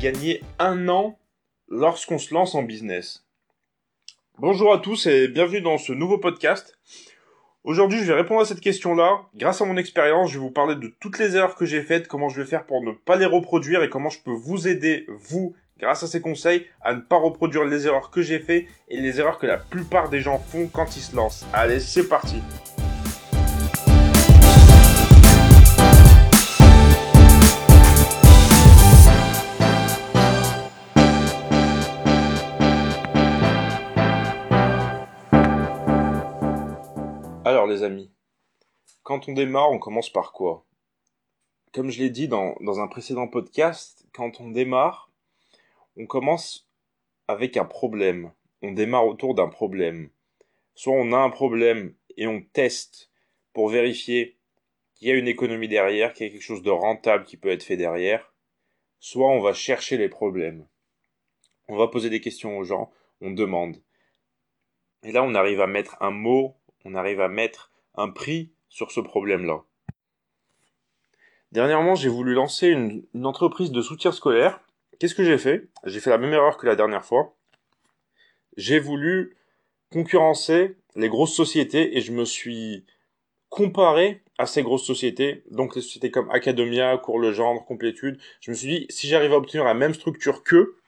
gagner un an lorsqu'on se lance en business. Bonjour à tous et bienvenue dans ce nouveau podcast. Aujourd'hui, je vais répondre à cette question-là. Grâce à mon expérience, je vais vous parler de toutes les erreurs que j'ai faites, comment je vais faire pour ne pas les reproduire et comment je peux vous aider, vous, grâce à ces conseils, à ne pas reproduire les erreurs que j'ai faites et les erreurs que la plupart des gens font quand ils se lancent. Allez, c'est parti. Les amis, quand on démarre, on commence par quoi? Comme je l'ai dit dans, dans, un précédent podcast, quand on démarre, on commence avec un problème. On démarre autour d'un problème. Soit on a un problème et on teste pour vérifier qu'il y a une économie derrière, qu'il y a quelque chose de rentable qui peut être fait derrière. Soit on va chercher les problèmes. On va poser des questions aux gens, on demande. Et là, on arrive à mettre un mot on arrive à mettre un prix sur ce problème-là. Dernièrement, j'ai voulu lancer une, entreprise de soutien scolaire. Qu'est-ce que j'ai fait? J'ai fait la même erreur que la dernière fois. J'ai voulu concurrencer les grosses sociétés et je me suis comparé à ces grosses sociétés, donc les sociétés comme Academia, Cours le Gendre, Complétude. Je me suis dit, si j'arrive à obtenir la même structure qu'eux,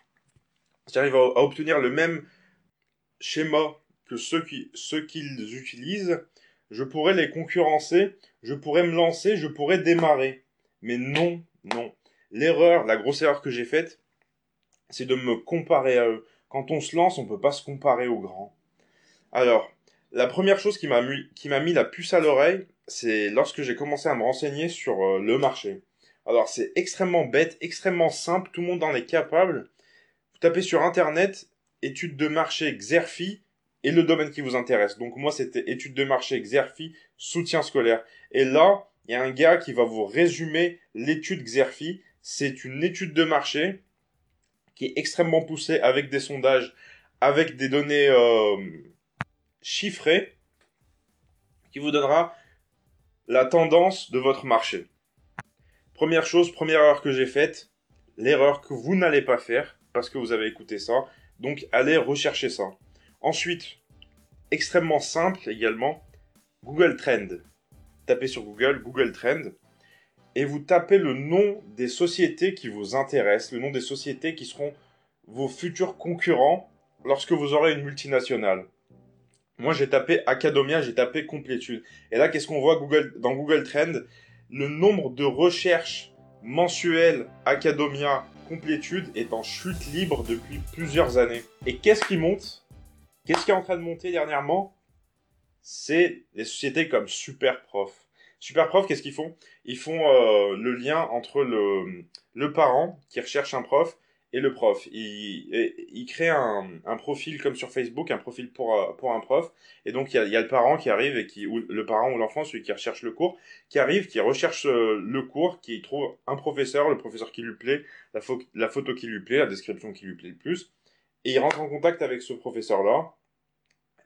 si j'arrive à obtenir le même schéma que ceux qui ceux qu'ils utilisent, je pourrais les concurrencer, je pourrais me lancer, je pourrais démarrer. Mais non, non. L'erreur, la grosse erreur que j'ai faite, c'est de me comparer à eux. Quand on se lance, on peut pas se comparer aux grands. Alors, la première chose qui m'a mis, qui m'a mis la puce à l'oreille, c'est lorsque j'ai commencé à me renseigner sur euh, le marché. Alors, c'est extrêmement bête, extrêmement simple, tout le monde en est capable. Vous tapez sur internet études de marché Xerfi et le domaine qui vous intéresse. Donc moi, c'était études de marché, Xerfi, soutien scolaire. Et là, il y a un gars qui va vous résumer l'étude Xerfi. C'est une étude de marché qui est extrêmement poussée avec des sondages, avec des données euh, chiffrées, qui vous donnera la tendance de votre marché. Première chose, première erreur que j'ai faite, l'erreur que vous n'allez pas faire parce que vous avez écouté ça. Donc allez rechercher ça. Ensuite, extrêmement simple également, Google Trend. Tapez sur Google, Google Trend, et vous tapez le nom des sociétés qui vous intéressent, le nom des sociétés qui seront vos futurs concurrents lorsque vous aurez une multinationale. Moi, j'ai tapé Academia, j'ai tapé Complétude. Et là, qu'est-ce qu'on voit Google, dans Google Trend Le nombre de recherches mensuelles Academia Complétude est en chute libre depuis plusieurs années. Et qu'est-ce qui monte? Qu'est-ce qui est en train de monter dernièrement? C'est des sociétés comme Superprof. Superprof, qu'est-ce qu'ils font? Ils font euh, le lien entre le, le parent qui recherche un prof et le prof. Ils, créent un, un, profil comme sur Facebook, un profil pour, euh, pour un prof. Et donc, il y a, y a, le parent qui arrive, et qui, ou le parent ou l'enfant, celui qui recherche le cours, qui arrive, qui recherche euh, le cours, qui trouve un professeur, le professeur qui lui plaît, la, la photo qui lui plaît, la description qui lui plaît le plus et il rentre en contact avec ce professeur-là,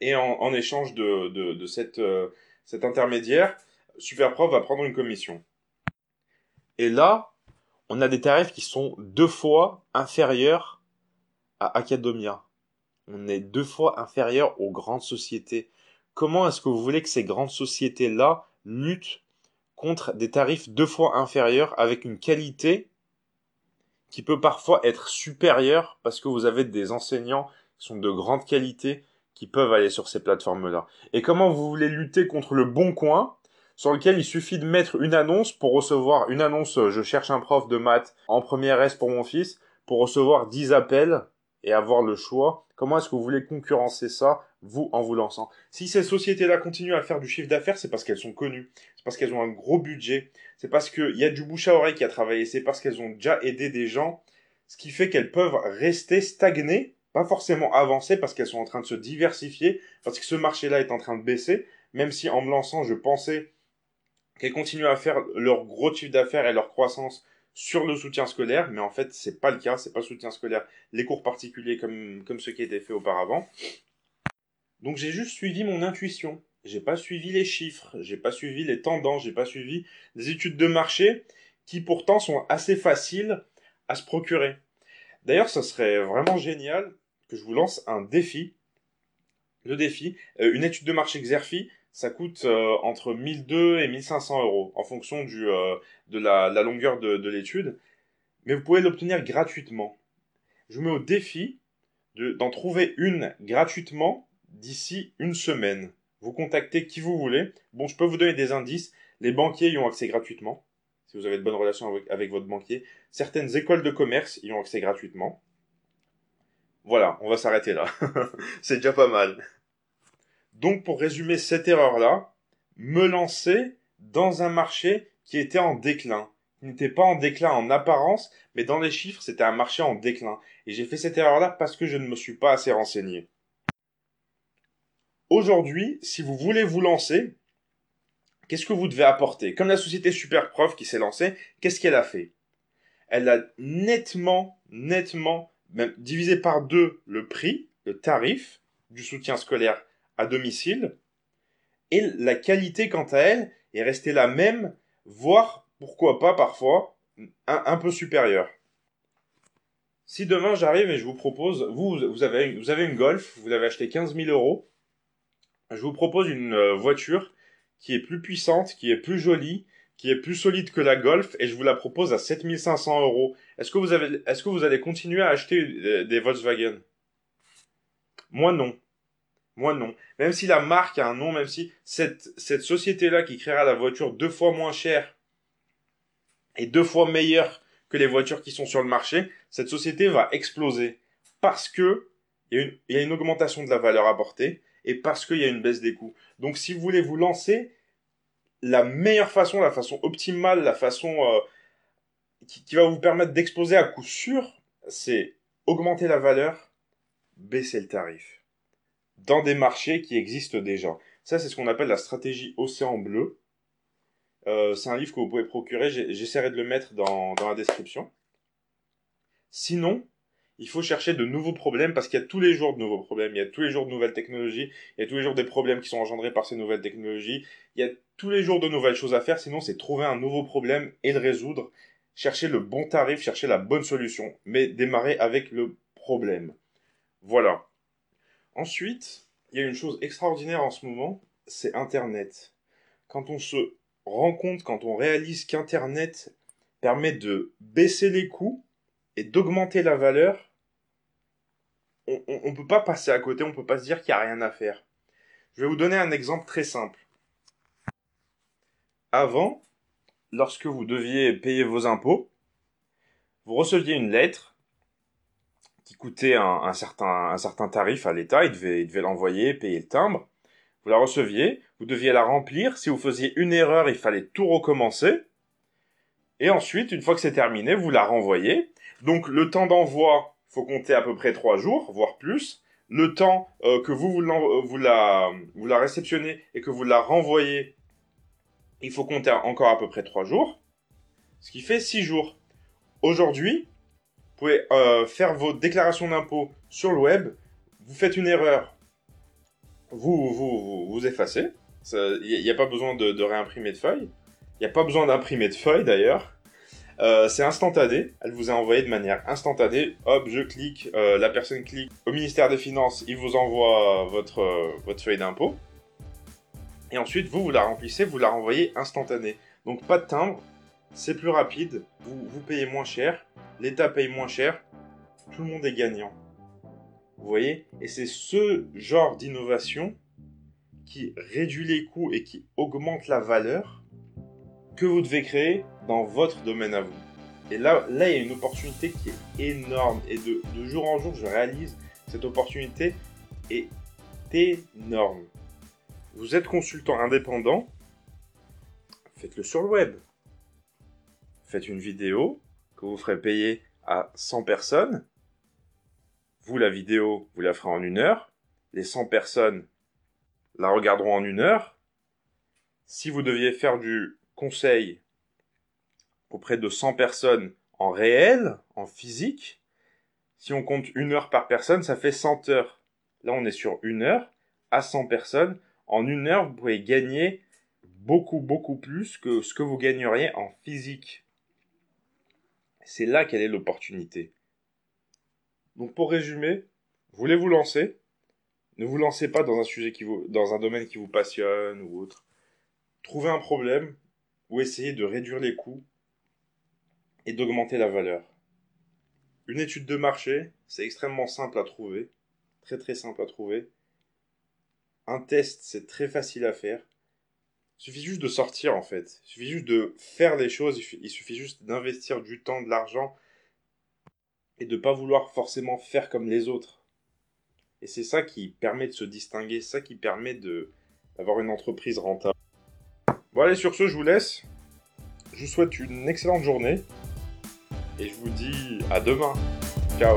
et en, échange de, de, cette, euh, cet intermédiaire, Superprof va prendre une commission. Et là, on a des tarifs qui sont deux fois inférieurs à Academia. On est deux fois inférieur aux grandes sociétés. Comment est-ce que vous voulez que ces grandes sociétés-là luttent contre des tarifs deux fois inférieurs avec une qualité qui peut parfois être supérieur parce que vous avez des enseignants qui sont de grande qualité qui peuvent aller sur ces plateformes-là. Et comment vous voulez lutter contre le bon coin sur lequel il suffit de mettre une annonce pour recevoir une annonce je cherche un prof de maths en première S pour mon fils pour recevoir 10 appels et avoir le choix. Comment est-ce que vous voulez concurrencer ça, vous, en vous lançant? Si ces sociétés-là continuent à faire du chiffre d'affaires, c'est parce qu'elles sont connues, c'est parce qu'elles ont un gros budget, c'est parce qu'il y a du bouche à oreille qui a travaillé, c'est parce qu'elles ont déjà aidé des gens, ce qui fait qu'elles peuvent rester stagnées, pas forcément avancer parce qu'elles sont en train de se diversifier, parce que ce marché-là est en train de baisser, même si en me lançant, je pensais qu'elles continuent à faire leur gros chiffre d'affaires et leur croissance sur le soutien scolaire, mais en fait, c'est pas le cas, c'est pas soutien scolaire, les cours particuliers comme, comme ceux qui étaient faits auparavant. Donc j'ai juste suivi mon intuition. J'ai pas suivi les chiffres, j'ai pas suivi les tendances, j'ai pas suivi des études de marché qui pourtant sont assez faciles à se procurer. D'ailleurs, ça serait vraiment génial que je vous lance un défi. Le défi, euh, une étude de marché Xerfi, ça coûte euh, entre 1200 et 1500 euros en fonction du, euh, de la, longueur de, de l'étude. Mais vous pouvez l'obtenir gratuitement. Je vous mets au défi d'en trouver une gratuitement d'ici une semaine. Vous contactez qui vous voulez. Bon, je peux vous donner des indices. Les banquiers y ont accès gratuitement, si vous avez de bonnes relations avec votre banquier. Certaines écoles de commerce y ont accès gratuitement. Voilà, on va s'arrêter là. C'est déjà pas mal. Donc, pour résumer cette erreur-là, me lancer dans un marché qui était en déclin. Il n'était pas en déclin en apparence, mais dans les chiffres, c'était un marché en déclin. Et j'ai fait cette erreur-là parce que je ne me suis pas assez renseigné. Aujourd'hui, si vous voulez vous lancer, qu'est-ce que vous devez apporter? Comme la société Superprof qui s'est lancée, qu'est-ce qu'elle a fait? Elle a nettement, nettement, même divisé par deux le prix, le tarif du soutien scolaire à domicile, et la qualité, quant à elle, est restée la même, voire, pourquoi pas parfois, un, peu supérieure. Si demain j'arrive et je vous propose, vous, vous avez, vous avez une Golf, vous l'avez acheté 15 000 euros, je vous propose une euh, voiture qui est plus puissante, qui est plus jolie, qui est plus solide que la Golf, et je vous la propose à 7500 euros. Est-ce que vous avez, est-ce que vous allez continuer à acheter euh, des Volkswagen? Moi non. Moi non. Même si la marque a un nom, même si cette, société-là qui créera la voiture deux fois moins chère et deux fois meilleure que les voitures qui sont sur le marché, cette société va exploser. Parce que il y, a une, il y a une augmentation de la valeur apportée et parce qu'il y a une baisse des coûts. Donc si vous voulez vous lancer, la meilleure façon, la façon optimale, la façon euh, qui, qui va vous permettre d'exploser à coup sûr, c'est augmenter la valeur, baisser le tarif dans des marchés qui existent déjà. Ça, c'est ce qu'on appelle la stratégie Océan Bleu. Euh, c'est un livre que vous pouvez procurer. J'essaierai de le mettre dans, dans la description. Sinon, il faut chercher de nouveaux problèmes parce qu'il y a tous les jours de nouveaux problèmes. Il y a tous les jours de nouvelles technologies. Il y a tous les jours des problèmes qui sont engendrés par ces nouvelles technologies. Il y a tous les jours de nouvelles choses à faire. Sinon, c'est trouver un nouveau problème et le résoudre. Chercher le bon tarif, chercher la bonne solution. Mais démarrer avec le problème. Voilà. Ensuite, il y a une chose extraordinaire en ce moment, c'est Internet. Quand on se rend compte, quand on réalise qu'Internet permet de baisser les coûts et d'augmenter la valeur, on ne peut pas passer à côté, on ne peut pas se dire qu'il n'y a rien à faire. Je vais vous donner un exemple très simple. Avant, lorsque vous deviez payer vos impôts, vous receviez une lettre qui coûtait un, certain, un certain tarif à l'État, il devait, il devait l'envoyer, payer le timbre. Vous la receviez, vous deviez la remplir. Si vous faisiez une erreur, il fallait tout recommencer. Et ensuite, une fois que c'est terminé, vous la renvoyez. Donc le temps d'envoi, faut compter à peu près trois jours, voire plus. Le temps euh, que vous vous, vous, la, vous la réceptionnez et que vous la renvoyez, il faut compter encore à peu près trois jours. Ce qui fait six jours. Aujourd'hui, pouvez euh, faire vos déclarations d'impôts sur le web. Vous faites une erreur, vous vous, vous, effacez. Il n'y a, pas besoin de, réimprimer de feuilles. Il n'y a pas besoin d'imprimer de feuilles d'ailleurs. Euh, c'est instantané. Elle vous a envoyé de manière instantanée. Hop, je clique, euh, la personne clique au ministère des Finances, il vous envoie votre, votre feuille d'impôt. Et ensuite, vous, vous la remplissez, vous la renvoyez instantanée. Donc pas de timbre, c'est plus rapide, vous, vous payez moins cher, l'État paye moins cher, tout le monde est gagnant. Vous voyez? Et c'est ce genre d'innovation qui réduit les coûts et qui augmente la valeur que vous devez créer dans votre domaine à vous. Et là, là, il y a une opportunité qui est énorme. Et de, de jour en jour, je réalise cette opportunité est énorme. Vous êtes consultant indépendant, faites-le sur le web faites une vidéo que vous ferez payer à 100 personnes. Vous, la vidéo, vous la ferez en une heure. Les 100 personnes la regarderont en une heure. Si vous deviez faire du conseil auprès de 100 personnes en réel, en physique, si on compte une heure par personne, ça fait 100 heures. Là, on est sur une heure à 100 personnes. En une heure, vous pouvez gagner beaucoup, beaucoup plus que ce que vous gagneriez en physique. C'est là quelle est l'opportunité. Donc pour résumer, voulez vous lancer? Ne vous lancez pas dans un sujet qui vous, dans un domaine qui vous passionne ou autre. Trouvez un problème ou essayez de réduire les coûts et d'augmenter la valeur. Une étude de marché, c'est extrêmement simple à trouver, très très simple à trouver. Un test, c'est très facile à faire. Il suffit juste de sortir en fait. Il suffit juste de faire les choses. Il suffit juste d'investir du temps, de l'argent et de ne pas vouloir forcément faire comme les autres. Et c'est ça qui permet de se distinguer, ça qui permet d'avoir une entreprise rentable. Bon allez, sur ce, je vous laisse. Je vous souhaite une excellente journée et je vous dis à demain. Ciao